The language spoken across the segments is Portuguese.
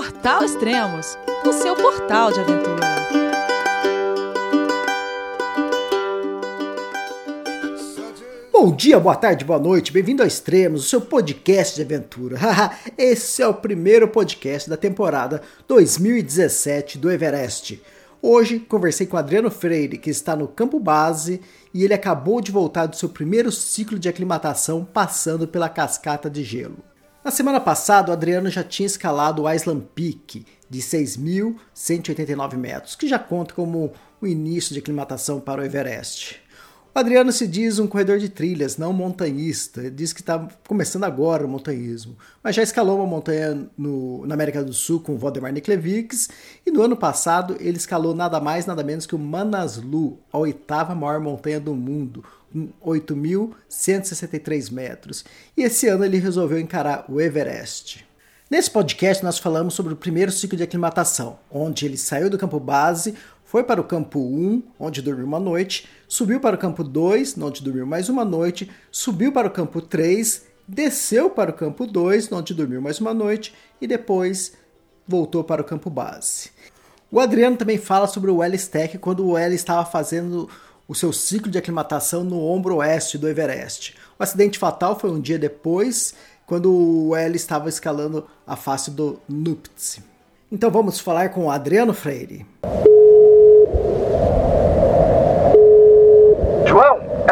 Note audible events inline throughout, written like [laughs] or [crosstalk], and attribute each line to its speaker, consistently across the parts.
Speaker 1: Portal Extremos, o seu portal de aventura.
Speaker 2: Bom dia, boa tarde, boa noite, bem-vindo a Extremos, o seu podcast de aventura. [laughs] Esse é o primeiro podcast da temporada 2017 do Everest. Hoje conversei com Adriano Freire, que está no campo base e ele acabou de voltar do seu primeiro ciclo de aclimatação passando pela cascata de gelo. Na semana passada, o Adriano já tinha escalado o Island Peak de 6.189 metros, que já conta como o início de aclimatação para o Everest. O Adriano se diz um corredor de trilhas, não montanhista. Ele diz que está começando agora o montanhismo, mas já escalou uma montanha no, na América do Sul com o Valdemar Niklevics e no ano passado ele escalou nada mais nada menos que o Manaslu, a oitava maior montanha do mundo, com 8.163 metros. E esse ano ele resolveu encarar o Everest. Nesse podcast nós falamos sobre o primeiro ciclo de aclimatação, onde ele saiu do campo base, foi para o campo 1, onde dormiu uma noite, subiu para o campo 2, onde dormiu mais uma noite, subiu para o campo 3, desceu para o campo 2, onde dormiu mais uma noite e depois voltou para o campo base. O Adriano também fala sobre o L-Stack quando o L estava fazendo o seu ciclo de aclimatação no ombro oeste do Everest. O acidente fatal foi um dia depois, quando o L estava escalando a face do Nuptse. Então vamos falar com o Adriano Freire.
Speaker 3: João, é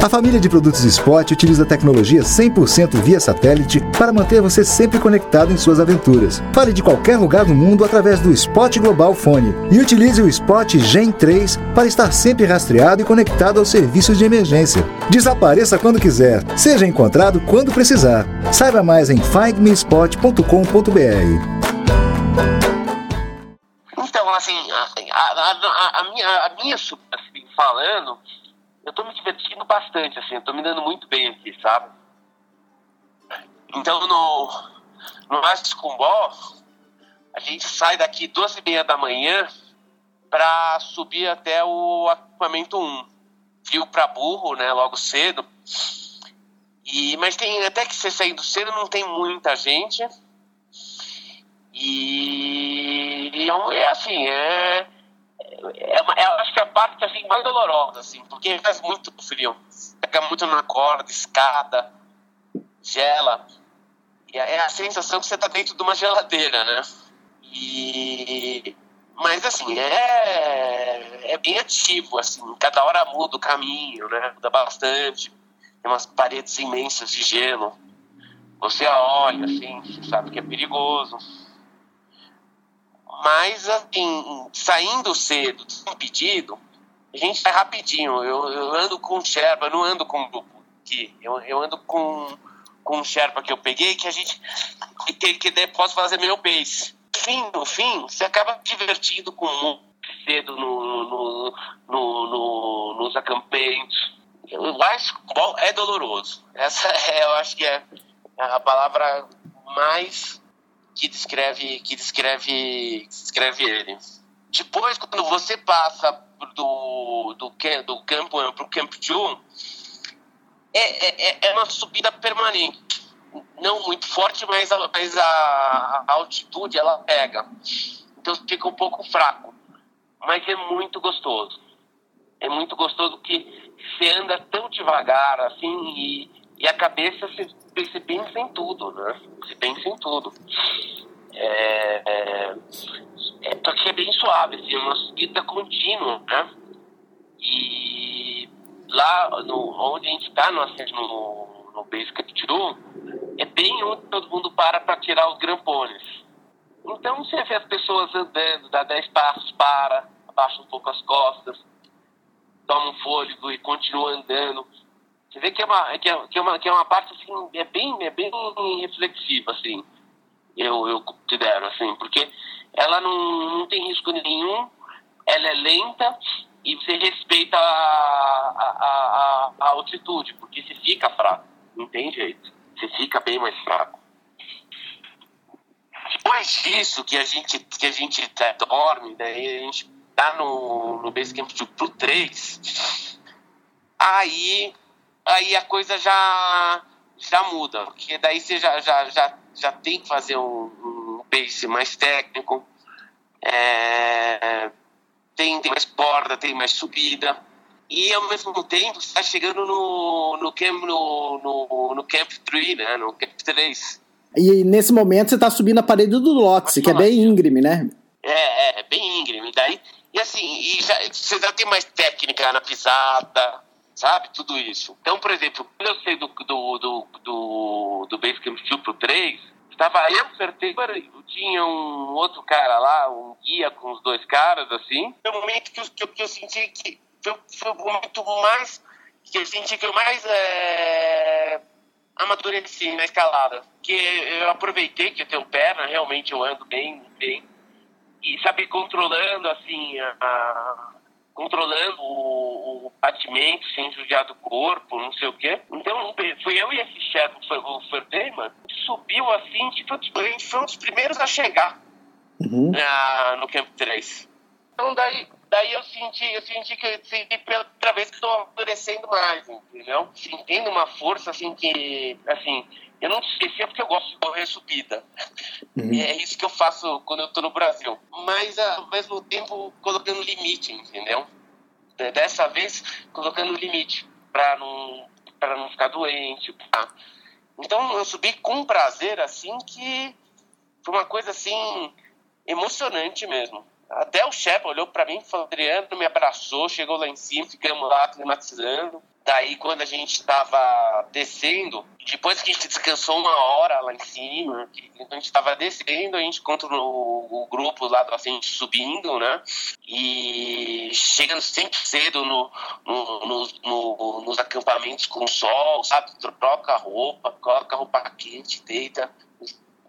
Speaker 4: A família de produtos Spot utiliza tecnologia 100% via satélite para manter você sempre conectado em suas aventuras. Fale de qualquer lugar do mundo através do Spot Global Fone e utilize o Spot Gen 3 para estar sempre rastreado e conectado aos serviços de emergência. Desapareça quando quiser, seja encontrado quando precisar. Saiba mais em findmespot.com.br.
Speaker 5: Então, assim, a, a, a, a minha, a minha assim, falando, eu tô me divertindo bastante, assim, eu tô me dando muito bem aqui, sabe? Então, no, no Masters Cumbó, a gente sai daqui duas e meia da manhã para subir até o acampamento 1. Fio para burro, né, logo cedo. E, mas tem até que você saindo cedo não tem muita gente. E, e é assim, é é, uma, é, acho que é a parte assim, mais dolorosa, assim, porque faz muito frio. Pega muito na corda, escada, gela. E é a sensação que você está dentro de uma geladeira, né? E... Mas, assim, é, é bem ativo, assim, cada hora muda o caminho, né? Muda bastante. Tem umas paredes imensas de gelo. Você olha, assim, você sabe que é perigoso mas, assim, saindo cedo, sem pedido, a gente vai rapidinho. Eu, eu ando com Sherpa, eu não ando com aqui. Eu, eu ando com, com o Sherpa que eu peguei, que a gente. que, que, que posso fazer meu pace. Fim, no fim, você acaba divertindo com cedo no, no, no, no, nos acampamentos. Mas é doloroso. Essa é, eu acho que é a palavra mais que descreve que descreve que descreve ele. Depois, quando você passa do, do, do Camp 1 para o Camp 2, é, é, é uma subida permanente. Não muito forte, mas a, mas a, a altitude ela pega. Então fica um pouco fraco. Mas é muito gostoso. É muito gostoso que você anda tão devagar assim e, e a cabeça você, você pensa em tudo, né? Você pensa em tudo. É, é, é, porque é bem suave, assim, é uma subida contínua, né? E lá no, onde a gente está, no, no, no Base Capture, é bem onde todo mundo para para tirar os grampones. Então você vê as pessoas andando, dá 10 passos, para, abaixa um pouco as costas, toma um fôlego e continua andando. Você vê que é uma, que é, que é uma, que é uma parte assim, é bem, é bem reflexiva, assim eu, eu considero, assim, porque ela não, não tem risco nenhum, ela é lenta e você respeita a, a, a, a altitude, porque você fica fraco, não tem jeito, você fica bem mais fraco. Depois disso, que a gente, que a gente dorme, daí a gente tá no, no Basecamp pro 3, aí, aí a coisa já, já muda, porque daí você já, já, já, já tem que fazer um, um base mais técnico, é, tem, tem mais borda, tem mais subida, e ao mesmo tempo está chegando no, no, camp, no, no, no Camp 3, né, no Camp 3.
Speaker 2: E nesse momento você está subindo a parede do Lotse, que é bem íngreme, né?
Speaker 5: É, é, é bem íngreme. Daí, e assim, e já, você já tem mais técnica na pisada, sabe? Tudo isso. Então, por exemplo, quando eu sei do, do, do, do, do Basecamp 2 pro 3, estava eu, Ferteira, tinha um outro cara lá, um guia com os dois caras, assim. Foi o momento que eu, que eu, que eu senti que foi, foi o momento mais que eu senti que eu mais é, amadureci na escalada. Que eu aproveitei que eu tenho perna, realmente eu ando bem, bem e sabe controlando assim a controlando o, o, batimento sem judiar do corpo, não sei o quê. Então fui eu e esse chefe, o Ferdinand, subiu assim, tipo, a gente foi um dos primeiros a chegar uhum. na, no Camp 3. Então daí, daí eu senti, eu senti que eu senti pela primeira vez que estou amadurecendo mais, entendeu? Sentindo uma força assim que, assim, eu não esquecia porque eu gosto de correr subida. Uhum. É isso que eu faço quando eu tô no Brasil. Mas ao mesmo tempo colocando limite, entendeu? Dessa vez colocando limite para não para não ficar doente. Tá? Então eu subi com prazer assim que foi uma coisa assim emocionante mesmo. Até o chefe olhou para mim, falou, Adriano, me abraçou, chegou lá em cima, ficamos lá climatizando. Daí, quando a gente estava descendo, depois que a gente descansou uma hora lá em cima, a gente estava descendo, a gente encontra o, o grupo lá do ascente subindo, né? E chegando sempre cedo no, no, no, no, nos acampamentos com sol, sabe? Troca roupa, coloca roupa quente, deita,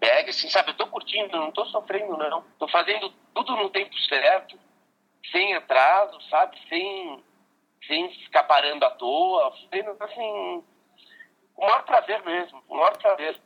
Speaker 5: pega, assim, sabe? Eu tô curtindo, não tô sofrendo, não. Tô fazendo tudo no tempo certo, sem atraso, sabe? Sem sem ficar parando à toa, fazendo assim, o maior prazer mesmo, o maior prazer.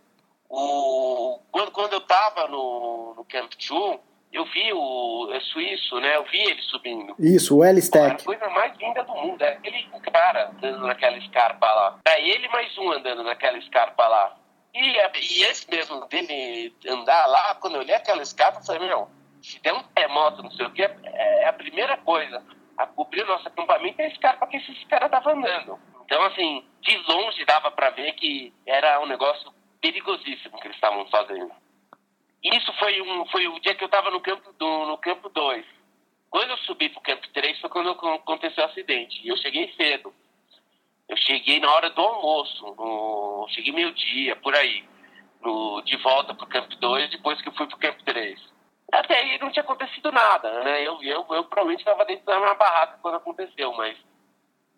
Speaker 5: O, quando, quando eu estava no, no Camp 2, eu vi o é suíço, né? Eu vi ele subindo.
Speaker 2: Isso, o L-Stack.
Speaker 5: A coisa mais linda do mundo. É aquele cara andando naquela escarpa lá. É ele mais um andando naquela escarpa lá. E, e esse mesmo dele andar lá, quando eu olhei aquela escarpa, eu falei, meu, se der um terremoto, não sei o que, é, é a primeira coisa a cobrir o nosso acampamento é cara para que esses caras estavam andando. Então, assim, de longe dava para ver que era um negócio perigosíssimo que eles estavam fazendo. Isso foi, um, foi o dia que eu estava no campo do, no campo 2. Quando eu subi para o campo 3 foi quando aconteceu o acidente. E eu cheguei cedo. Eu cheguei na hora do almoço. No, cheguei meio-dia, por aí. No, de volta para o campo 2, depois que eu fui para o campo 3. Até aí não tinha acontecido nada, né? Eu, eu, eu provavelmente estava dentro da minha barraca quando aconteceu, mas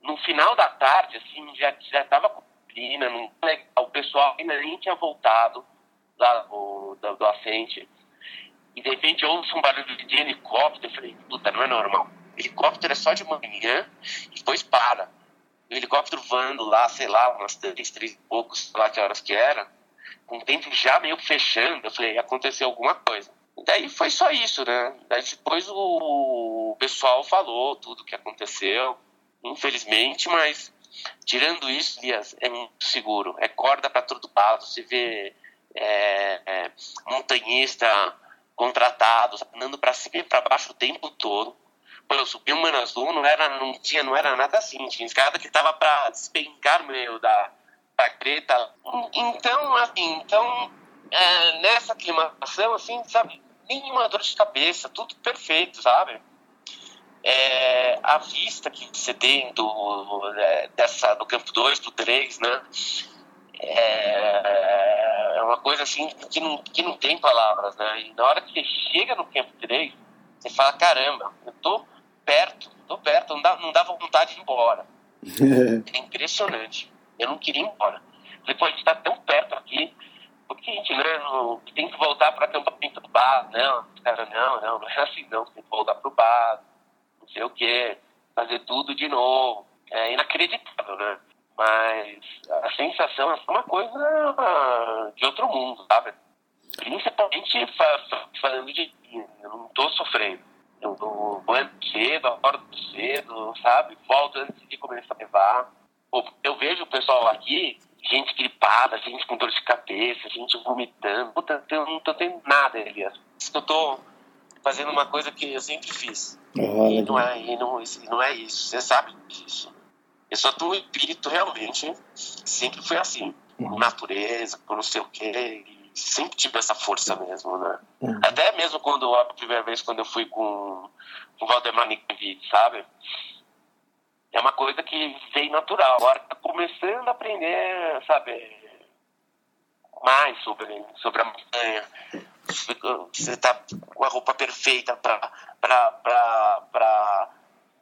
Speaker 5: no final da tarde, assim, já já com piscina, não o pessoal ainda nem tinha voltado lá do, do, do assente. E de repente eu ouço um barulho de helicóptero, eu falei, puta, não é normal. helicóptero é só de manhã e depois para. O helicóptero voando lá, sei lá, umas três, três e poucos, sei lá que horas que era, com o tempo já meio fechando, eu falei, aconteceu alguma coisa. Daí foi só isso, né? Daí depois o pessoal falou tudo que aconteceu, infelizmente, mas tirando isso, Elias, é muito seguro. É corda para todo lado, você vê é, é, montanhista contratado, andando para cima e para baixo o tempo todo. Quando eu subi o Manaslu, não era, não tinha, não era nada assim. Tinha escada que tava para despencar no meio da, da creta. Então, assim, então, é, nessa aclimação, assim, sabe, nenhuma dor de cabeça, tudo perfeito, sabe? É, a vista que você tem do, é, dessa, do campo 2, do 3, né? É, é, uma coisa assim que não, que não tem palavras, né? E na hora que você chega no campo 3, você fala, caramba, eu tô perto, tô perto, não, dá, não dava vontade de ir embora. [laughs] é impressionante. Eu não queria ir embora. Falei, pô, a gente tá tão perto aqui, porque a gente né, não, tem que voltar para acampamento do bar, não, cara, não, não, não é assim não, tem que voltar para o bar, não sei o que, fazer tudo de novo. É inacreditável, né? Mas a sensação é uma coisa de outro mundo, sabe? Principalmente falando de eu não estou sofrendo. Eu, eu ando cedo, acordo cedo, sabe? Volto antes de começar a levar. Eu vejo o pessoal aqui, gente gripada, gente com dor de cabeça, gente vomitando. Puta, eu não tô tendo nada, Elias. Eu tô fazendo uma coisa que eu sempre fiz. E não é, e não, e não é isso, você sabe disso. Eu sou do espírito realmente, sempre foi assim. Com natureza, com não sei o quê. Sempre tive essa força mesmo, né?
Speaker 2: Uhum.
Speaker 5: Até mesmo quando a primeira vez quando eu fui com, com o Valdemar Nikiewicz, sabe? É uma coisa que veio natural. Agora tá começando a aprender, sabe? Mais sobre, sobre a montanha. Você tá com a roupa perfeita para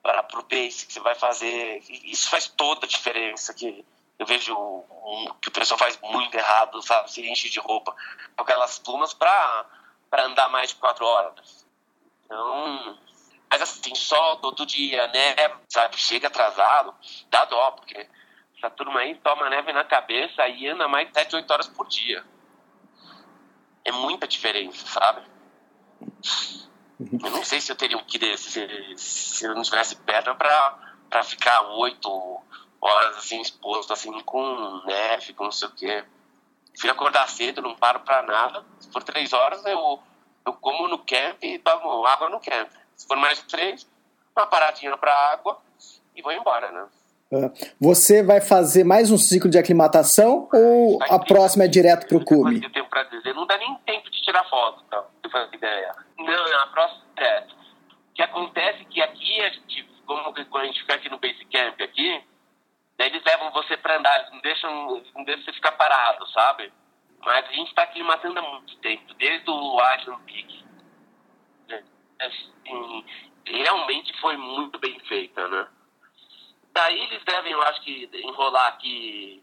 Speaker 5: para o pace que você vai fazer. Isso faz toda a diferença. Que eu vejo que o pessoal faz muito errado, sabe? Se enche de roupa com aquelas plumas para andar mais de quatro horas. Então, mas assim, sol todo dia, neve, sabe? Chega atrasado, dá dó, porque essa turma aí toma neve na cabeça e anda mais de 7, 8 horas por dia. É muita diferença, sabe? Eu não sei se eu teria um que desse, se, se eu não tivesse perna pra ficar oito horas assim exposto assim com neve, com não sei o quê. Fui acordar cedo, não paro pra nada. Se for três horas, eu, eu como no camp e tomo água no camp. Se for mais de três, uma paradinha pra água e vou embora, né?
Speaker 2: Você vai fazer mais um ciclo de aclimatação ou a próxima é direto pro cume?
Speaker 5: Eu tenho pra dizer, não dá nem tempo de tirar foto, tá? Ideia. Não, não, a próxima é. O que acontece é que aqui, a gente, como a gente fica aqui no base camp aqui, daí eles levam você pra andar, eles não deixam, não deixam você ficar parado, sabe? Mas a gente tá aclimatando há muito tempo, desde o Island Peak. Assim, realmente foi muito bem feita, né? Daí eles devem, eu acho que, enrolar aqui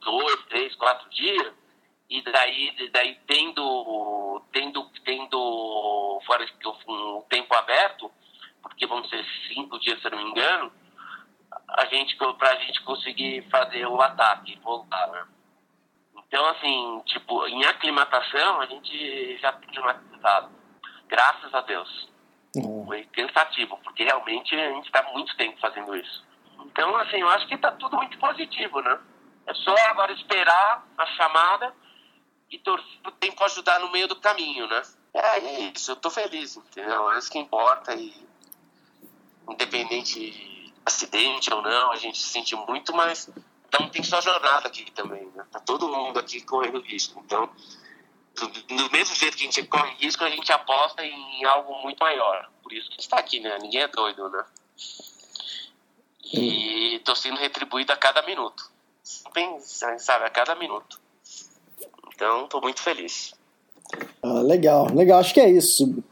Speaker 5: dois, três, quatro dias, e daí, daí tendo, tendo, tendo fora um tempo aberto, porque vão ser cinco dias, se não me engano, a gente, pra gente conseguir fazer o ataque, voltar, né? Então, assim, tipo, em aclimatação, a gente já tem climatizado. Graças a Deus.
Speaker 2: Uhum.
Speaker 5: Foi cansativo, porque realmente a gente está muito tempo fazendo isso. Então, assim, eu acho que está tudo muito positivo, né? É só agora esperar a chamada e torcer o tempo ajudar no meio do caminho, né? É, é isso, eu tô feliz, entendeu? É isso que importa e independente de acidente ou não, a gente se sente muito, mas então tem só jornada aqui também, né? Tá todo mundo aqui correndo risco, então do, do mesmo jeito que a gente corre risco, a gente aposta em algo muito maior. Por isso que está aqui, né? Ninguém é doido, né? E estou sendo retribuído a cada minuto. Bem, sabe, a cada minuto. Então, estou muito feliz.
Speaker 2: Ah, legal, legal, acho que é isso.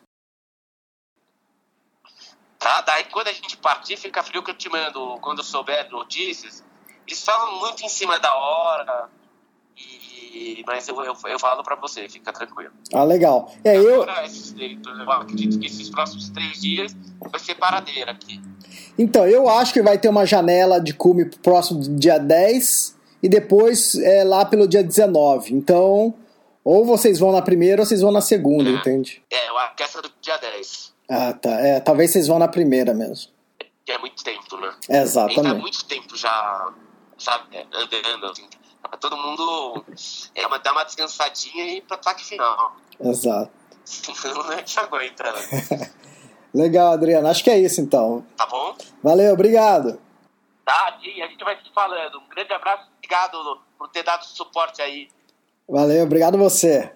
Speaker 5: Tá, daí quando a gente partir, fica frio que eu te mando, quando eu souber notícias. Eles falam muito em cima da hora, e, mas eu, eu, eu falo para você, fica tranquilo.
Speaker 2: Ah, legal. É, eu,
Speaker 5: eu acredito que esses próximos três dias vai ser paradeira aqui.
Speaker 2: então, eu acho que vai ter uma janela de cume pro próximo dia 10 e depois é, lá pelo dia 19. Então, ou vocês vão na primeira ou vocês vão na segunda, entende?
Speaker 5: É, eu acho que essa é do dia 10.
Speaker 2: Ah, tá. É, talvez vocês vão na primeira mesmo.
Speaker 5: Que é muito tempo, né? A gente tá
Speaker 2: Exatamente.
Speaker 5: muito tempo já, sabe, é, andando, assim. Pra todo mundo é, uma, dar uma descansadinha e ir pro ataque final.
Speaker 2: Exato.
Speaker 5: Senão não é que aguenta, né? [laughs]
Speaker 2: Legal, Adriano. Acho que é isso então.
Speaker 5: Tá bom?
Speaker 2: Valeu, obrigado.
Speaker 5: Tá, e a gente vai se falando. Um grande abraço, obrigado por ter dado suporte aí.
Speaker 2: Valeu, obrigado você.